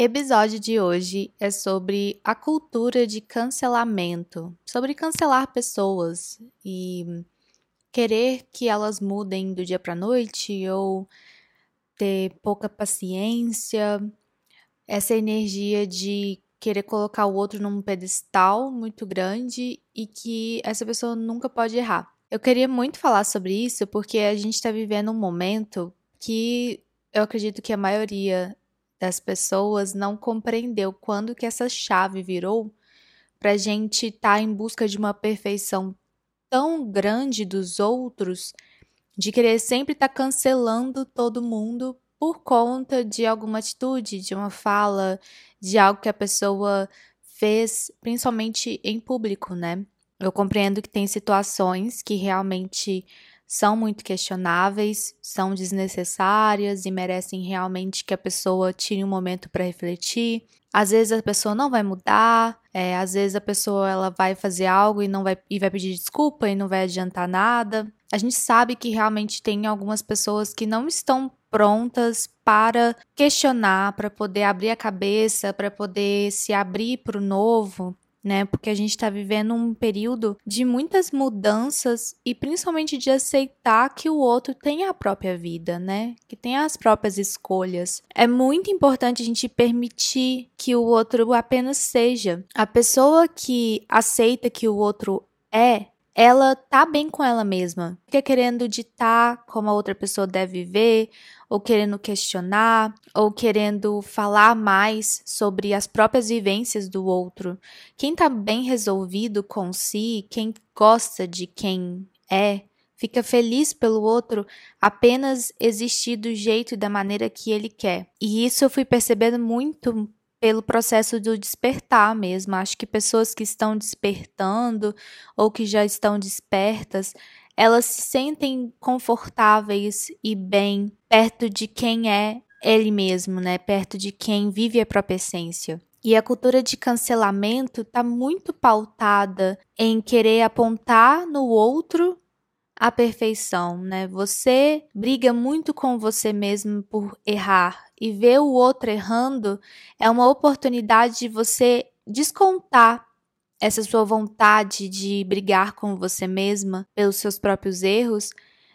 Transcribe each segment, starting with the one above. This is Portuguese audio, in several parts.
Episódio de hoje é sobre a cultura de cancelamento, sobre cancelar pessoas e querer que elas mudem do dia para noite ou ter pouca paciência, essa energia de querer colocar o outro num pedestal muito grande e que essa pessoa nunca pode errar. Eu queria muito falar sobre isso porque a gente está vivendo um momento que eu acredito que a maioria das pessoas não compreendeu quando que essa chave virou para gente estar tá em busca de uma perfeição tão grande dos outros, de querer sempre estar tá cancelando todo mundo por conta de alguma atitude, de uma fala, de algo que a pessoa fez, principalmente em público, né? Eu compreendo que tem situações que realmente são muito questionáveis, são desnecessárias e merecem realmente que a pessoa tire um momento para refletir. Às vezes a pessoa não vai mudar, é, às vezes a pessoa ela vai fazer algo e não vai e vai pedir desculpa e não vai adiantar nada. A gente sabe que realmente tem algumas pessoas que não estão prontas para questionar, para poder abrir a cabeça, para poder se abrir para o novo né? Porque a gente está vivendo um período de muitas mudanças e principalmente de aceitar que o outro tem a própria vida, né? Que tem as próprias escolhas. É muito importante a gente permitir que o outro apenas seja. A pessoa que aceita que o outro é, ela tá bem com ela mesma. Fica querendo ditar como a outra pessoa deve viver, ou querendo questionar, ou querendo falar mais sobre as próprias vivências do outro. Quem tá bem resolvido com si, quem gosta de quem é, fica feliz pelo outro apenas existir do jeito e da maneira que ele quer. E isso eu fui percebendo muito pelo processo do despertar mesmo. Acho que pessoas que estão despertando ou que já estão despertas, elas se sentem confortáveis e bem perto de quem é ele mesmo, né? Perto de quem vive a própria essência. E a cultura de cancelamento está muito pautada em querer apontar no outro a perfeição, né? Você briga muito com você mesmo por errar e ver o outro errando é uma oportunidade de você descontar essa sua vontade de brigar com você mesma pelos seus próprios erros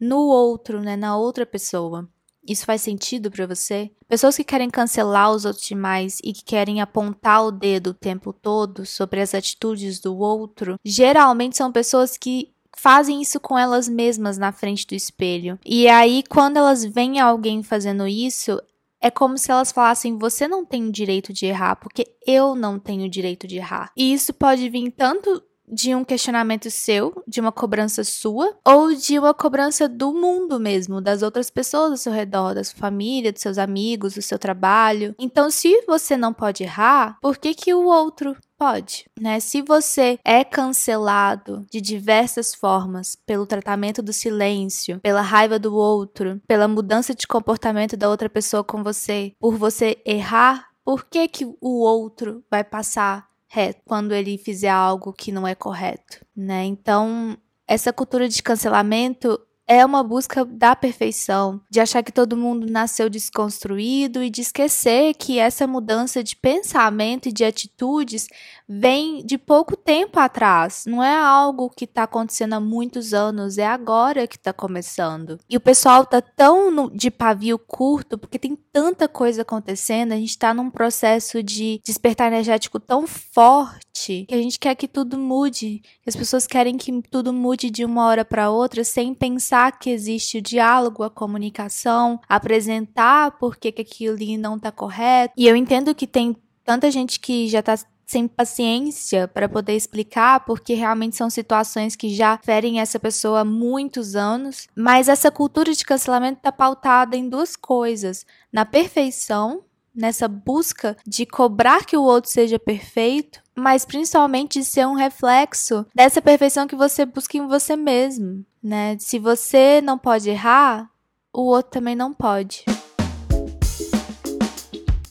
no outro, né, na outra pessoa. Isso faz sentido para você? Pessoas que querem cancelar os outros demais e que querem apontar o dedo o tempo todo sobre as atitudes do outro, geralmente são pessoas que fazem isso com elas mesmas na frente do espelho. E aí, quando elas veem alguém fazendo isso, é como se elas falassem: você não tem o direito de errar, porque eu não tenho o direito de errar. E isso pode vir tanto de um questionamento seu, de uma cobrança sua, ou de uma cobrança do mundo mesmo, das outras pessoas ao seu redor, da sua família, dos seus amigos, do seu trabalho. Então, se você não pode errar, por que que o outro pode, né? Se você é cancelado de diversas formas pelo tratamento do silêncio, pela raiva do outro, pela mudança de comportamento da outra pessoa com você, por você errar, por que que o outro vai passar reto quando ele fizer algo que não é correto, né? Então, essa cultura de cancelamento é uma busca da perfeição, de achar que todo mundo nasceu desconstruído e de esquecer que essa mudança de pensamento e de atitudes vem de pouco tempo atrás. Não é algo que está acontecendo há muitos anos, é agora que está começando. E o pessoal tá tão no, de pavio curto porque tem tanta coisa acontecendo, a gente está num processo de despertar energético tão forte que a gente quer que tudo mude, que as pessoas querem que tudo mude de uma hora para outra sem pensar que existe o diálogo, a comunicação, apresentar por que, que aquilo ali não está correto. E eu entendo que tem tanta gente que já está sem paciência para poder explicar, porque realmente são situações que já ferem essa pessoa há muitos anos. Mas essa cultura de cancelamento está pautada em duas coisas: na perfeição, nessa busca de cobrar que o outro seja perfeito, mas principalmente de ser um reflexo dessa perfeição que você busca em você mesmo, né? Se você não pode errar, o outro também não pode.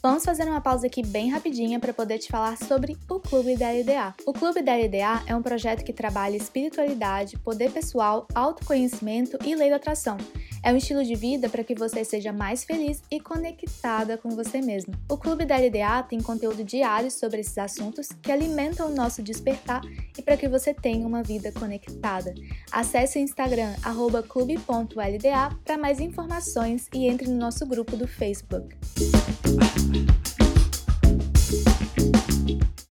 Vamos fazer uma pausa aqui bem rapidinha para poder te falar sobre o Clube da LDA. O Clube da LDA é um projeto que trabalha espiritualidade, poder pessoal, autoconhecimento e lei da atração. É um estilo de vida para que você seja mais feliz e conectada com você mesmo. O Clube da LDA tem conteúdo diário sobre esses assuntos que alimentam o nosso despertar e para que você tenha uma vida conectada. Acesse o Instagram clube.lda para mais informações e entre no nosso grupo do Facebook.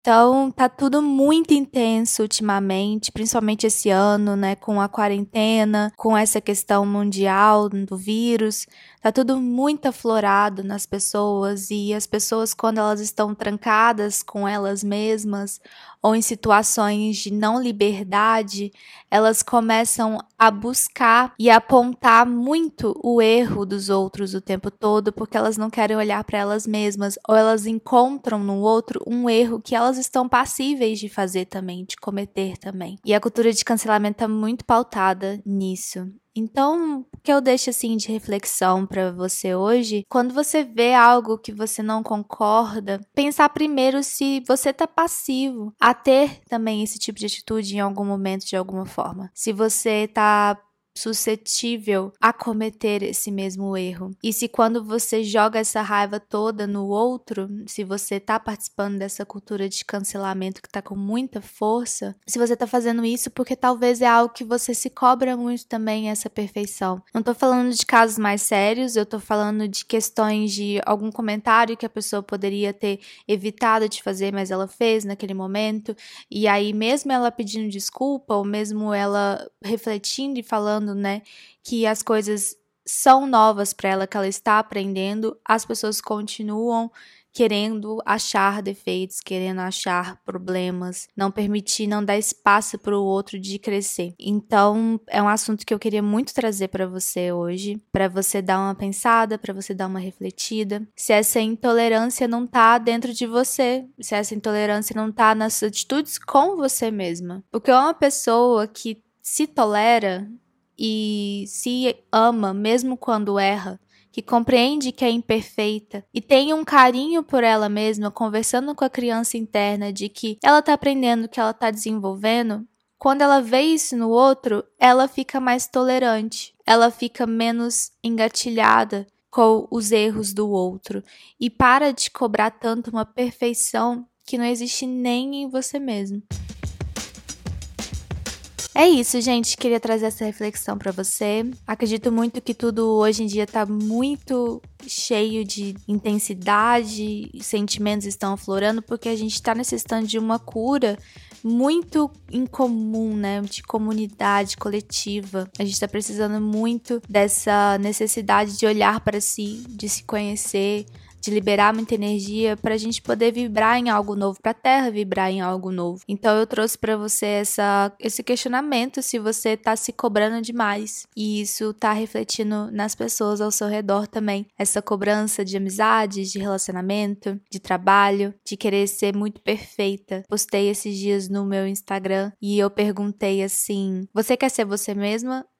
Então, tá tudo muito intenso ultimamente, principalmente esse ano, né, com a quarentena, com essa questão mundial do vírus. Tá tudo muito aflorado nas pessoas e as pessoas quando elas estão trancadas com elas mesmas ou em situações de não liberdade, elas começam a buscar e apontar muito o erro dos outros o tempo todo, porque elas não querem olhar para elas mesmas ou elas encontram no outro um erro que elas estão passíveis de fazer também, de cometer também. E a cultura de cancelamento tá muito pautada nisso. Então, o que eu deixo assim de reflexão para você hoje, quando você vê algo que você não concorda, pensar primeiro se você tá passivo a ter também esse tipo de atitude em algum momento de alguma forma. Se você tá suscetível a cometer esse mesmo erro. E se quando você joga essa raiva toda no outro, se você tá participando dessa cultura de cancelamento que tá com muita força, se você tá fazendo isso porque talvez é algo que você se cobra muito também essa perfeição. Não tô falando de casos mais sérios, eu tô falando de questões de algum comentário que a pessoa poderia ter evitado de fazer, mas ela fez naquele momento, e aí mesmo ela pedindo desculpa ou mesmo ela refletindo e falando falando, né, que as coisas são novas para ela, que ela está aprendendo, as pessoas continuam querendo achar defeitos, querendo achar problemas, não permitir, não dar espaço para o outro de crescer. Então, é um assunto que eu queria muito trazer para você hoje, para você dar uma pensada, para você dar uma refletida. Se essa intolerância não tá dentro de você, se essa intolerância não tá nas atitudes com você mesma. Porque uma pessoa que se tolera, e se ama mesmo quando erra, que compreende que é imperfeita e tem um carinho por ela mesma, conversando com a criança interna de que ela está aprendendo, que ela está desenvolvendo, quando ela vê isso no outro, ela fica mais tolerante, ela fica menos engatilhada com os erros do outro e para de cobrar tanto uma perfeição que não existe nem em você mesmo. É isso, gente. Queria trazer essa reflexão para você. Acredito muito que tudo hoje em dia tá muito cheio de intensidade, sentimentos estão aflorando porque a gente está necessitando de uma cura muito incomum, né? De comunidade coletiva. A gente está precisando muito dessa necessidade de olhar para si, de se conhecer, de liberar muita energia para a gente poder vibrar em algo novo, para a Terra vibrar em algo novo. Então eu trouxe para você essa, esse questionamento se você está se cobrando demais e isso está refletindo nas pessoas ao seu redor também. Essa cobrança de amizades, de relacionamento, de trabalho, de querer ser muito perfeita. Postei esses dias no meu Instagram e eu perguntei assim: você quer ser você mesma